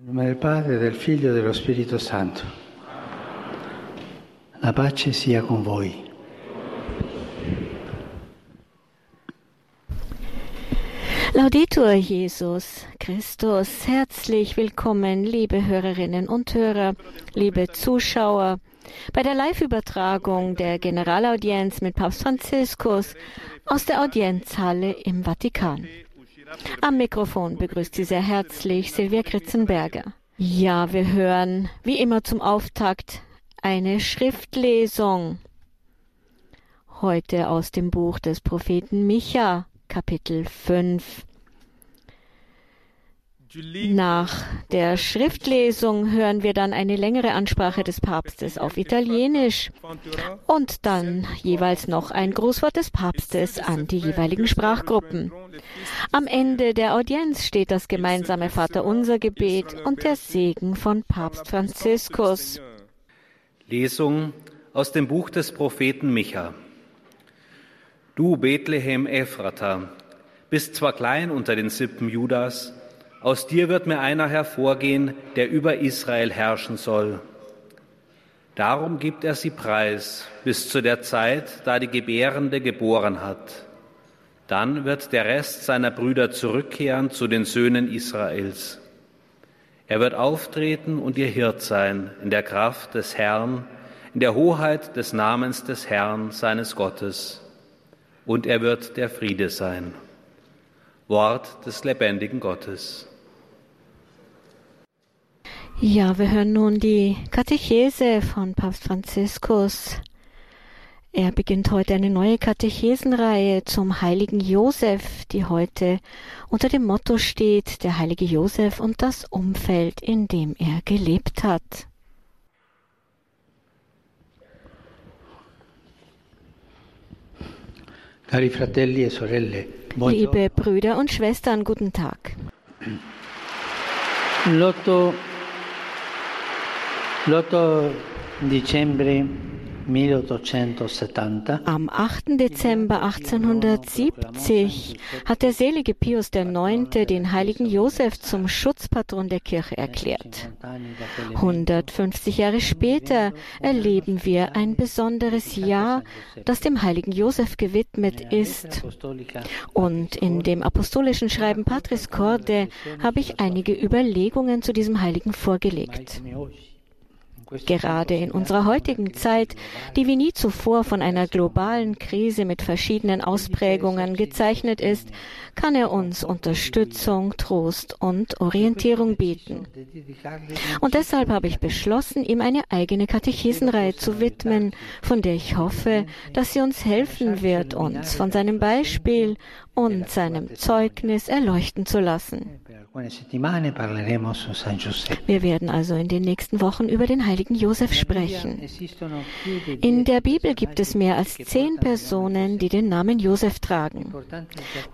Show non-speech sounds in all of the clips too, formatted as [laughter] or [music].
Nome del Padre, del Figlio e dello Spirito Santo. La pace sia con voi. Laudetur Jesus Christus, herzlich willkommen, liebe Hörerinnen und Hörer, liebe Zuschauer, bei der Live-Übertragung der Generalaudienz mit Papst Franziskus aus der Audienzhalle im Vatikan. Am Mikrofon begrüßt Sie sehr herzlich Silvia Kritzenberger. Ja, wir hören wie immer zum Auftakt eine Schriftlesung. Heute aus dem Buch des Propheten Micha, Kapitel 5. Nach der Schriftlesung hören wir dann eine längere Ansprache des Papstes auf Italienisch und dann jeweils noch ein Grußwort des Papstes an die jeweiligen Sprachgruppen. Am Ende der Audienz steht das gemeinsame Vaterunser Gebet und der Segen von Papst Franziskus. Lesung aus dem Buch des Propheten Micha. Du Bethlehem Ephrata, bist zwar klein unter den Sippen Judas, aus dir wird mir einer hervorgehen, der über Israel herrschen soll. Darum gibt er sie preis bis zu der Zeit, da die Gebärende geboren hat. Dann wird der Rest seiner Brüder zurückkehren zu den Söhnen Israels. Er wird auftreten und ihr Hirt sein in der Kraft des Herrn, in der Hoheit des Namens des Herrn, seines Gottes. Und er wird der Friede sein. Wort des lebendigen Gottes. Ja, wir hören nun die Katechese von Papst Franziskus. Er beginnt heute eine neue Katechesenreihe zum heiligen Josef, die heute unter dem Motto steht, der heilige Josef und das Umfeld, in dem er gelebt hat. Cari fratelli e sorelle, Liebe Brüder und Schwestern, guten Tag. L'8 l'8 dicembre 1870 Am 8. Dezember 1870 hat der selige Pius IX. den heiligen Josef zum Schutzpatron der Kirche erklärt. 150 Jahre später erleben wir ein besonderes Jahr, das dem heiligen Josef gewidmet ist. Und in dem apostolischen Schreiben Patris Corde habe ich einige Überlegungen zu diesem Heiligen vorgelegt. Gerade in unserer heutigen Zeit, die wie nie zuvor von einer globalen Krise mit verschiedenen Ausprägungen gezeichnet ist, kann er uns Unterstützung, Trost und Orientierung bieten. Und deshalb habe ich beschlossen, ihm eine eigene Katechesenreihe zu widmen, von der ich hoffe, dass sie uns helfen wird, uns von seinem Beispiel und seinem Zeugnis erleuchten zu lassen. Wir werden also in den nächsten Wochen über den heiligen Josef sprechen. In der Bibel gibt es mehr als zehn Personen, die den Namen Josef tragen.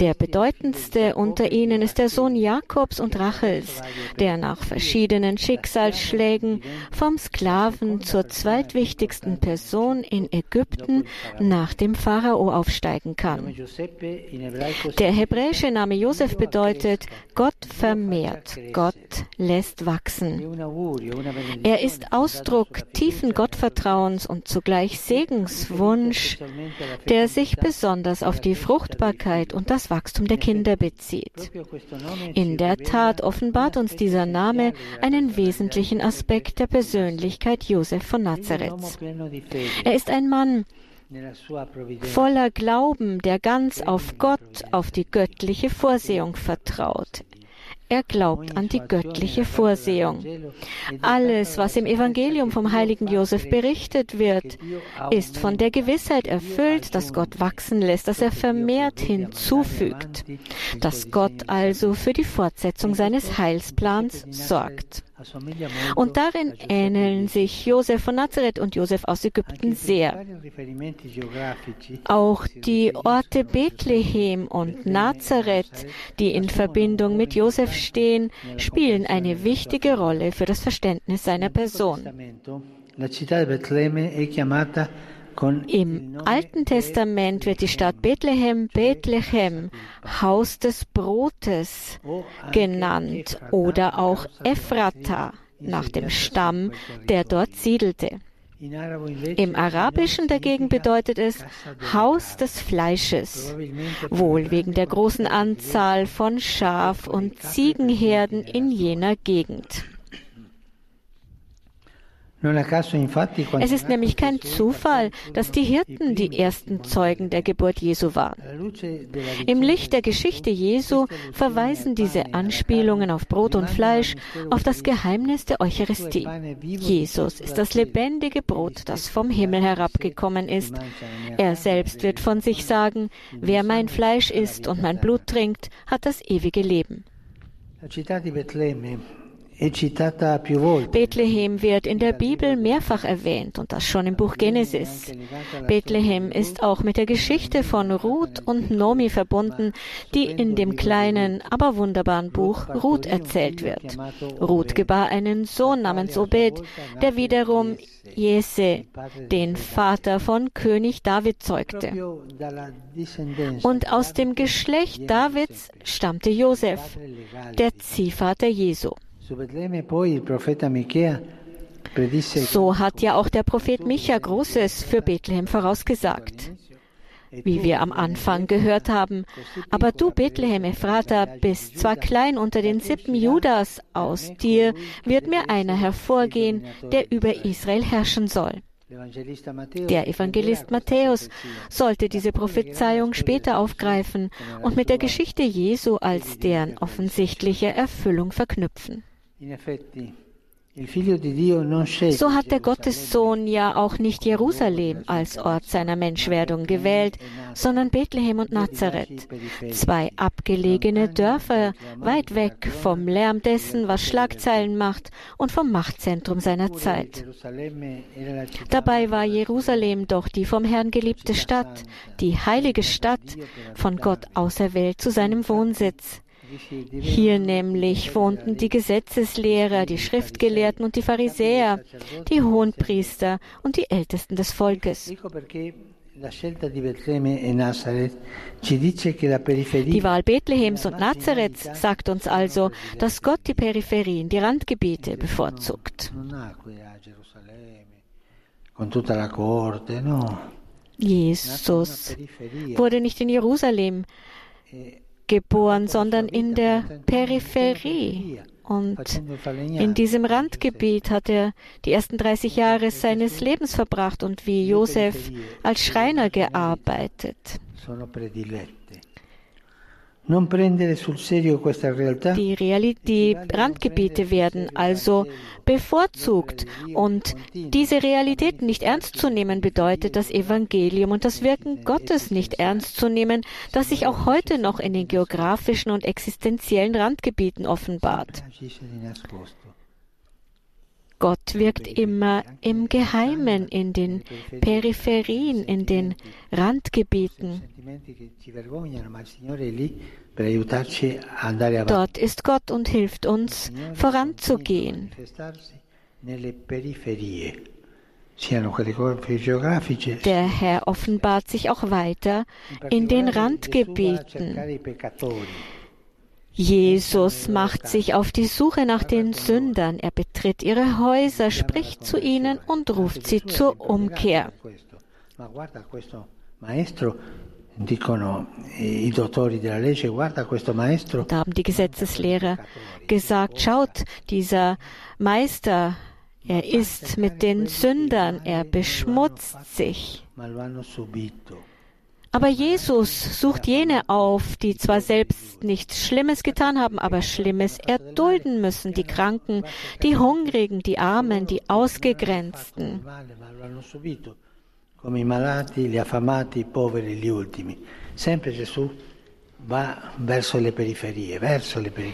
Der bedeutendste unter ihnen ist der Sohn Jakobs und Rachels, der nach verschiedenen Schicksalsschlägen vom Sklaven zur zweitwichtigsten Person in Ägypten nach dem Pharao aufsteigen kann. Der hebräische Name Josef bedeutet Gott vermehrt, Gott lässt wachsen. Er ist Ausdruck tiefen Gottvertrauens und zugleich Segenswunsch, der sich besonders auf die Fruchtbarkeit und das Wachstum der Kinder bezieht. In der Tat offenbart uns dieser Name einen wesentlichen Aspekt der Persönlichkeit Josef von Nazareth. Er ist ein Mann, voller Glauben, der ganz auf Gott, auf die göttliche Vorsehung vertraut. Er glaubt an die göttliche Vorsehung. Alles, was im Evangelium vom heiligen Josef berichtet wird, ist von der Gewissheit erfüllt, dass Gott wachsen lässt, dass er vermehrt hinzufügt, dass Gott also für die Fortsetzung seines Heilsplans sorgt. Und darin ähneln sich Josef von Nazareth und Josef aus Ägypten sehr. Auch die Orte Bethlehem und Nazareth, die in Verbindung mit Josef stehen, spielen eine wichtige Rolle für das Verständnis seiner Person. La città di Betlemme è chiamata Im Alten Testament wird die Stadt Bethlehem Bethlehem, Haus des Brotes genannt oder auch Ephrata nach dem Stamm, der dort siedelte. Im Arabischen dagegen bedeutet es Haus des Fleisches, wohl wegen der großen Anzahl von Schaf- und Ziegenherden in jener Gegend. Es ist nämlich kein Zufall, dass die Hirten die ersten Zeugen der Geburt Jesu waren. Im Licht der Geschichte Jesu verweisen diese Anspielungen auf Brot und Fleisch auf das Geheimnis der Eucharistie. Jesus ist das lebendige Brot, das vom Himmel herabgekommen ist. Er selbst wird von sich sagen, wer mein Fleisch isst und mein Blut trinkt, hat das ewige Leben. Bethlehem wird in der Bibel mehrfach erwähnt und das schon im Buch Genesis. Bethlehem ist auch mit der Geschichte von Ruth und Nomi verbunden, die in dem kleinen, aber wunderbaren Buch Ruth erzählt wird. Ruth gebar einen Sohn namens Obed, der wiederum Jese, den Vater von König David, zeugte. Und aus dem Geschlecht Davids stammte Josef, der Ziehvater Jesu. So hat ja auch der Prophet Micha Großes für Bethlehem vorausgesagt. Wie wir am Anfang gehört haben. Aber du, Bethlehem Ephrata, bist zwar klein unter den Sippen Judas, aus dir wird mir einer hervorgehen, der über Israel herrschen soll. Der Evangelist Matthäus sollte diese Prophezeiung später aufgreifen und mit der Geschichte Jesu als deren offensichtliche Erfüllung verknüpfen. So hat der Gottessohn ja auch nicht Jerusalem als Ort seiner Menschwerdung gewählt, sondern Bethlehem und Nazareth, zwei abgelegene Dörfer weit weg vom Lärm dessen, was Schlagzeilen macht und vom Machtzentrum seiner Zeit. Dabei war Jerusalem doch die vom Herrn geliebte Stadt, die heilige Stadt, von Gott auserwählt zu seinem Wohnsitz. Hier nämlich wohnten die Gesetzeslehrer, die Schriftgelehrten und die Pharisäer, die Hohenpriester und die Ältesten des Volkes. Die Wahl Bethlehems und Nazareths sagt uns also, dass Gott die Peripherien, die Randgebiete bevorzugt. Jesus wurde nicht in Jerusalem geboren, sondern in der Peripherie. Und in diesem Randgebiet hat er die ersten 30 Jahre seines Lebens verbracht und wie Josef als Schreiner gearbeitet. Die, Randgebiete werden also bevorzugt. Und diese Realitäten nicht ernst zu nehmen bedeutet das Evangelium und das Wirken Gottes nicht ernst zu nehmen, das sich auch heute noch in den geografischen und existenziellen Randgebieten offenbart. Gott wirkt immer im Geheimen, in den Peripherien, in den Randgebieten. Dort ist Gott und hilft uns voranzugehen. Der Herr offenbart sich auch weiter in den Randgebieten. Jesus macht sich auf die Suche nach den Sündern. Er betritt ihre Häuser, spricht zu ihnen und ruft sie zur Umkehr. Da haben die Gesetzeslehrer gesagt, schaut, dieser Meister, er ist mit den Sündern, er beschmutzt sich. Aber Jesus sucht jene auf, die zwar selbst nichts Schlimmes getan haben, aber Schlimmes erdulden müssen, die Kranken, die Hungrigen, die Armen, die Ausgegrenzten. Come i malati, gli affamati, i poveri, gli ultimi. Sempre Gesù.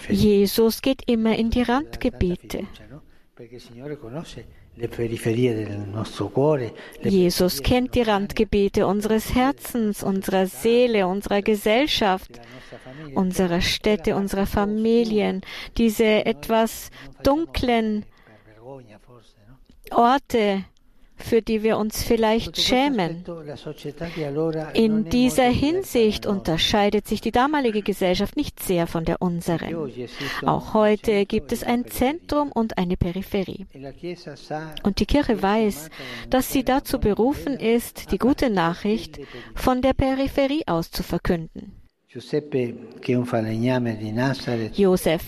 Jesus geht immer in die Randgebiete. Jesus kennt die Randgebiete unseres Herzens, unserer Seele, unserer Gesellschaft, unserer Städte, unserer Familien, diese etwas dunklen Orte, für die wir uns vielleicht schämen. In dieser Hinsicht unterscheidet sich die damalige Gesellschaft nicht sehr von der unseren. Auch heute gibt es ein Zentrum und eine Peripherie. Und die Kirche weiß, dass sie dazu berufen ist, die gute Nachricht von der Peripherie aus zu verkünden. Josef,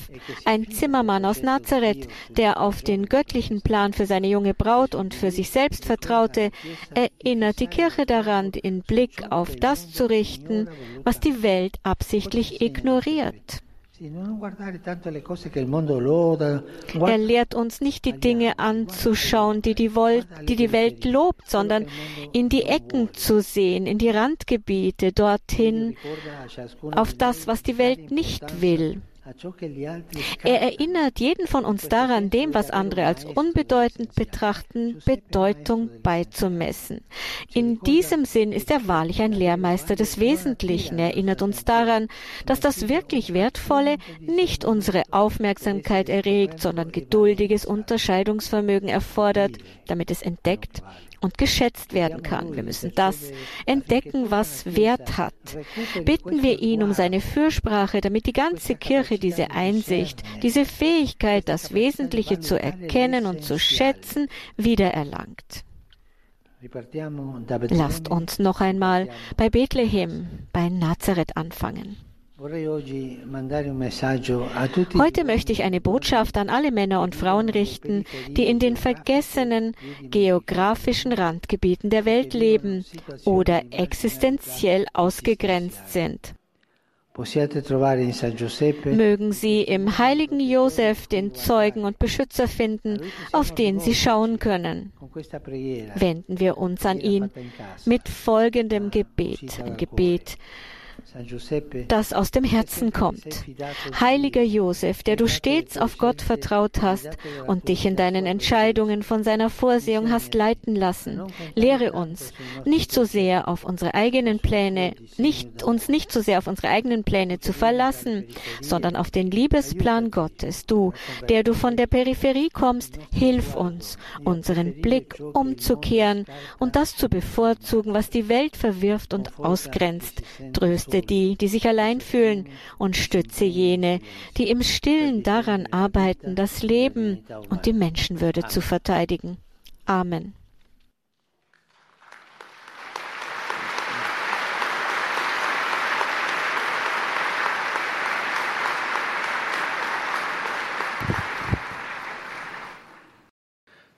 ein Zimmermann aus Nazareth, der auf den göttlichen Plan für seine junge Braut und für sich selbst vertraute, erinnert die Kirche daran, den Blick auf das zu richten, was die Welt absichtlich ignoriert. Er lehrt uns nicht die Dinge anzuschauen, die die, Welt lobt, sondern in die Ecken zu sehen, in die Randgebiete, dorthin, auf das, was die Welt nicht will. Er erinnert jeden von uns daran, dem, was andere als unbedeutend betrachten, Bedeutung beizumessen. In diesem Sinn ist er wahrlich ein Lehrmeister des Wesentlichen. Er erinnert uns daran, dass das wirklich Wertvolle nicht unsere Aufmerksamkeit erregt, sondern geduldiges Unterscheidungsvermögen erfordert, damit es entdeckt, und geschätzt werden kann. Wir müssen das entdecken, was Wert hat. Bitten wir ihn um seine Fürsprache, damit die ganze Kirche diese Einsicht, diese Fähigkeit, das Wesentliche zu erkennen und zu schätzen, wiedererlangt. Lasst uns noch einmal bei Bethlehem, bei Nazareth anfangen. Heute möchte ich eine Botschaft an alle Männer und Frauen richten, die in den vergessenen geografischen Randgebieten der Welt leben oder existenziell ausgegrenzt sind. Mögen Sie im heiligen Josef den Zeugen und Beschützer finden, auf den Sie schauen können. Wenden wir uns an ihn mit folgendem Gebet, ein Gebet, das aus dem Herzen kommt. Heiliger Josef, der du stets auf Gott vertraut hast und dich in deinen Entscheidungen von seiner Vorsehung hast leiten lassen, lehre uns, nicht so sehr auf unsere eigenen Pläne, nicht, uns nicht so sehr auf unsere eigenen Pläne zu verlassen, sondern auf den Liebesplan Gottes. Du, der du von der Peripherie kommst, hilf uns, unseren Blick umzukehren und das zu bevorzugen, was die Welt verwirft und ausgrenzt. Tröste die, die sich allein fühlen, und stütze jene, die im Stillen daran arbeiten, das Leben und die Menschenwürde zu verteidigen. Amen.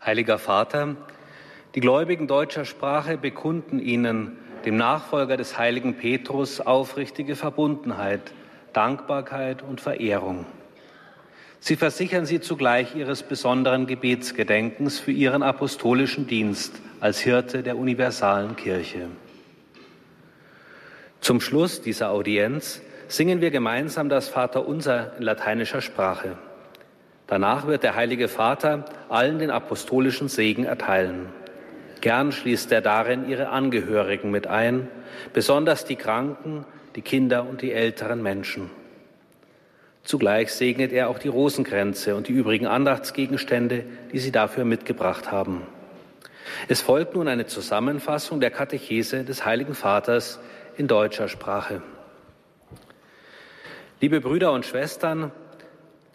Heiliger Vater, die Gläubigen deutscher Sprache bekunden Ihnen, dem Nachfolger des heiligen Petrus, aufrichtige Verbundenheit, Dankbarkeit und Verehrung. Sie versichern sie zugleich ihres besonderen Gebetsgedenkens für ihren apostolischen Dienst als Hirte der universalen Kirche. Zum Schluss dieser Audienz singen wir gemeinsam das Vaterunser in lateinischer Sprache. Danach wird der Heilige Vater allen den apostolischen Segen erteilen. Gern schließt er darin ihre Angehörigen mit ein, besonders die Kranken, die Kinder und die älteren Menschen. Zugleich segnet er auch die Rosenkränze und die übrigen Andachtsgegenstände, die sie dafür mitgebracht haben. Es folgt nun eine Zusammenfassung der Katechese des Heiligen Vaters in deutscher Sprache. Liebe Brüder und Schwestern,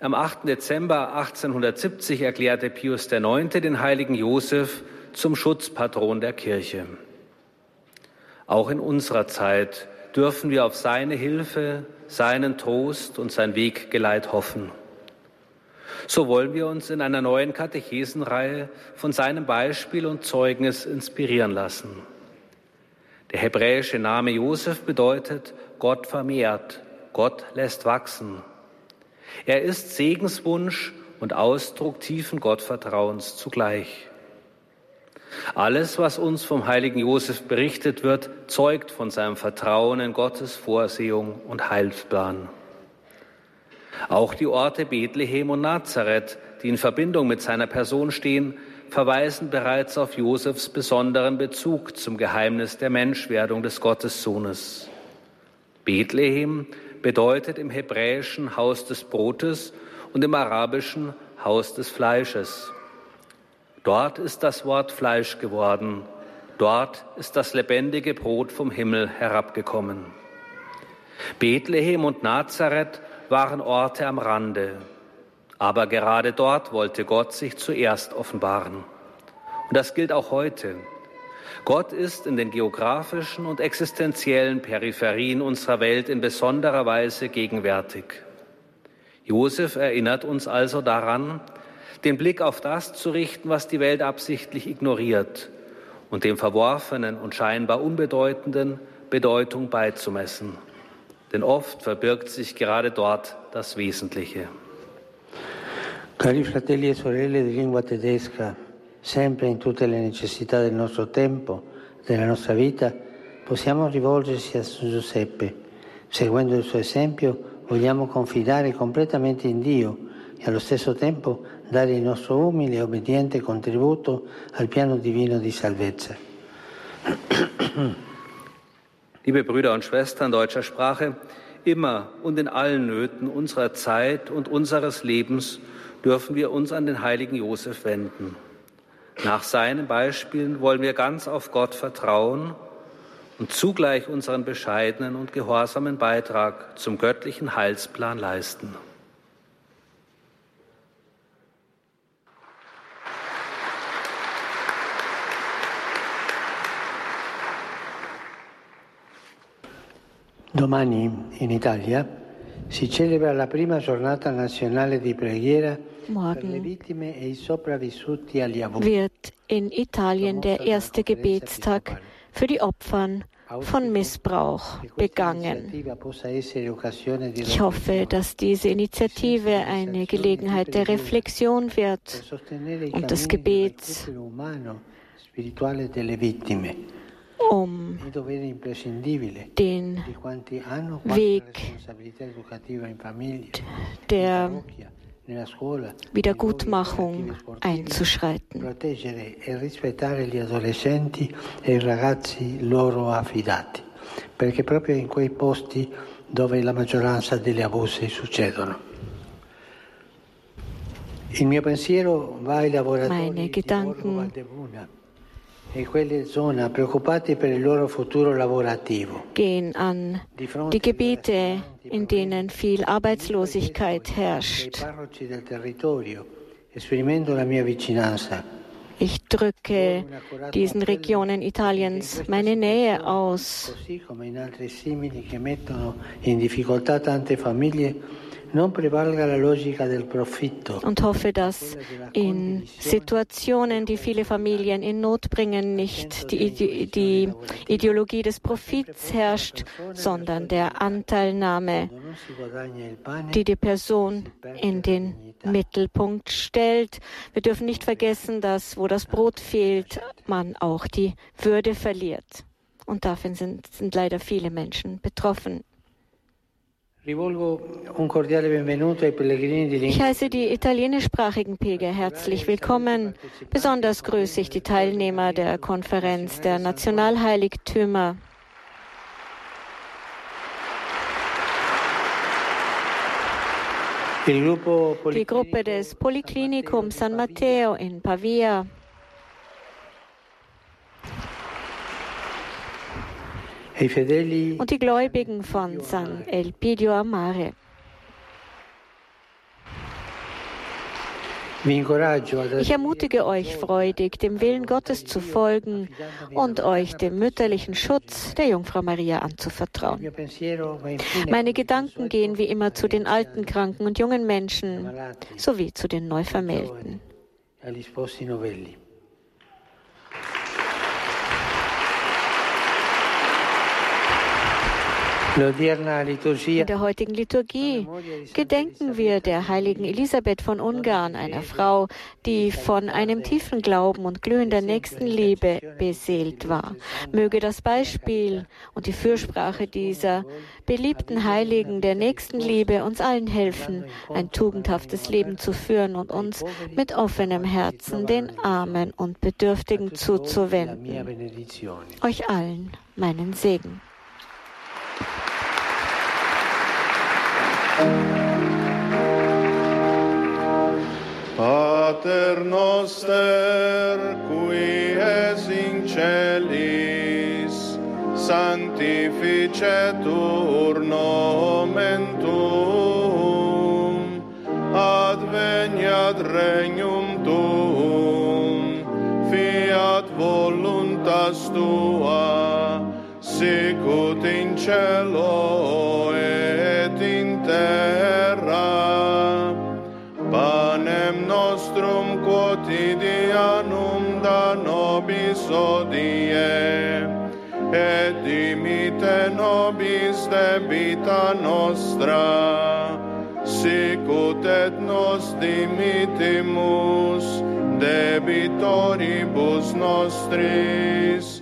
am 8. Dezember 1870 erklärte Pius IX. den heiligen Josef zum Schutzpatron der Kirche. Auch in unserer Zeit dürfen wir auf seine Hilfe, seinen Trost und sein Weggeleit hoffen. So wollen wir uns in einer neuen Katechesenreihe von seinem Beispiel und Zeugnis inspirieren lassen. Der hebräische Name Josef bedeutet Gott vermehrt, Gott lässt wachsen. Er ist Segenswunsch und Ausdruck tiefen Gottvertrauens zugleich. Alles, was uns vom heiligen Josef berichtet wird, zeugt von seinem Vertrauen in Gottes Vorsehung und Heilsplan. Auch die Orte Bethlehem und Nazareth, die in Verbindung mit seiner Person stehen, verweisen bereits auf Josefs besonderen Bezug zum Geheimnis der Menschwerdung des Gottessohnes. Bethlehem bedeutet im Hebräischen Haus des Brotes und im Arabischen Haus des Fleisches. Dort ist das Wort Fleisch geworden, dort ist das lebendige Brot vom Himmel herabgekommen. Bethlehem und Nazareth waren Orte am Rande, aber gerade dort wollte Gott sich zuerst offenbaren. Und das gilt auch heute. Gott ist in den geografischen und existenziellen Peripherien unserer Welt in besonderer Weise gegenwärtig. Josef erinnert uns also daran, den Blick auf das zu richten, was die Welt absichtlich ignoriert und dem Verworfenen und scheinbar Unbedeutenden Bedeutung beizumessen. Denn oft verbirgt sich gerade dort das Wesentliche. Cari fratelli e sorelle di lingua tedesca, sempre in tutte le necessità del nostro tempo, della nostra vita, possiamo rivolgersi a Giuseppe. Seguendo il suo esempio, vogliamo confidare completamente in Dio e allo stesso tempo dare il nostro umile e obbediente contributo al piano divino di salvezza. [clears throat] Liebe Brüder und Schwestern deutscher Sprache, immer und in allen Nöten unserer Zeit und unseres Lebens dürfen wir uns an den heiligen Josef wenden. Nach seinen Beispielen wollen wir ganz auf Gott vertrauen und zugleich unseren bescheidenen und gehorsamen Beitrag zum göttlichen Heilsplan leisten. Domani in Italia si celebra la prima giornata nazionale di preghiera Morgen. wird in Italien der erste Gebetstag für die Opfern von Missbrauch begangen. Ich hoffe, dass diese Initiative eine Gelegenheit der Reflexion wird und des Gebets um den Weg der Wiedergutmachung einzuschreiten. Proteggere e rispettare gli adolescenti e i ragazzi loro affidati, perché proprio in quei posti dove la maggioranza degli abusi succedono. Il mio pensiero va ai lavoratori Meine Gedanken e quelle zone preoccupati per il loro futuro lavorativo. gehen an die Gebiete, in denen viel Arbeitslosigkeit herrscht. Ich drücke diesen Regionen Italiens meine Nähe aus. Und hoffe, dass in Situationen, die viele Familien in Not bringen, nicht die, die Ideologie des Profits herrscht, sondern der Anteilnahme, die die Person in den Mittelpunkt stellt. Wir dürfen nicht vergessen, dass wo das Brot fehlt, man auch die Würde verliert. Und davon sind, sind leider viele Menschen betroffen. Ich heiße die italienischsprachigen Pilger herzlich willkommen. Besonders grüße ich die Teilnehmer der Konferenz der Nationalheiligtümer. Die Gruppe des Poliklinikums San Matteo in Pavia. Und die Gläubigen von San Elpidio Amare. Ich ermutige euch freudig, dem Willen Gottes zu folgen und euch dem mütterlichen Schutz der Jungfrau Maria anzuvertrauen. Meine Gedanken gehen wie immer zu den alten, kranken und jungen Menschen sowie zu den Neuvermählten. In der heutigen Liturgie gedenken wir der heiligen Elisabeth von Ungarn, einer Frau, die von einem tiefen Glauben und glühender Nächstenliebe beseelt war. Möge das Beispiel und die Fürsprache dieser beliebten Heiligen der Nächstenliebe uns allen helfen, ein tugendhaftes Leben zu führen und uns mit offenem Herzen den Armen und Bedürftigen zuzuwenden. Euch allen meinen Segen. Pater noster, qui es in celis, sanctificetur nomen tuum, adveniat regnum tuum, fiat voluntas tua, sicut in cielo et terra. Panem nostrum quotidianum da nobis odie, et dimite nobis debita nostra, sicut et nos dimitimus debitoribus nostris,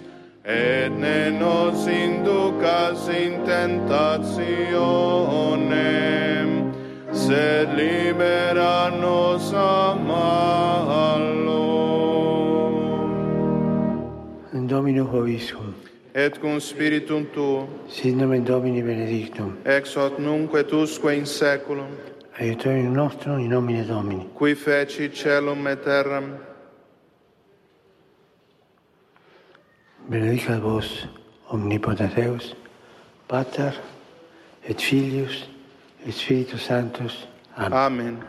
et ne nos inducas in tentationem, sed libera nos a malo. In Domino Hoviscum, Et cum spiritum tuo, sit nomen Domini benedictum, ex hoc nunc et usque in saeculum, aiutorium nostrum in nomine Domini. qui feci celum et terram, Benedicat vos omnipotens Pater et Filius et Sanctus. Amen.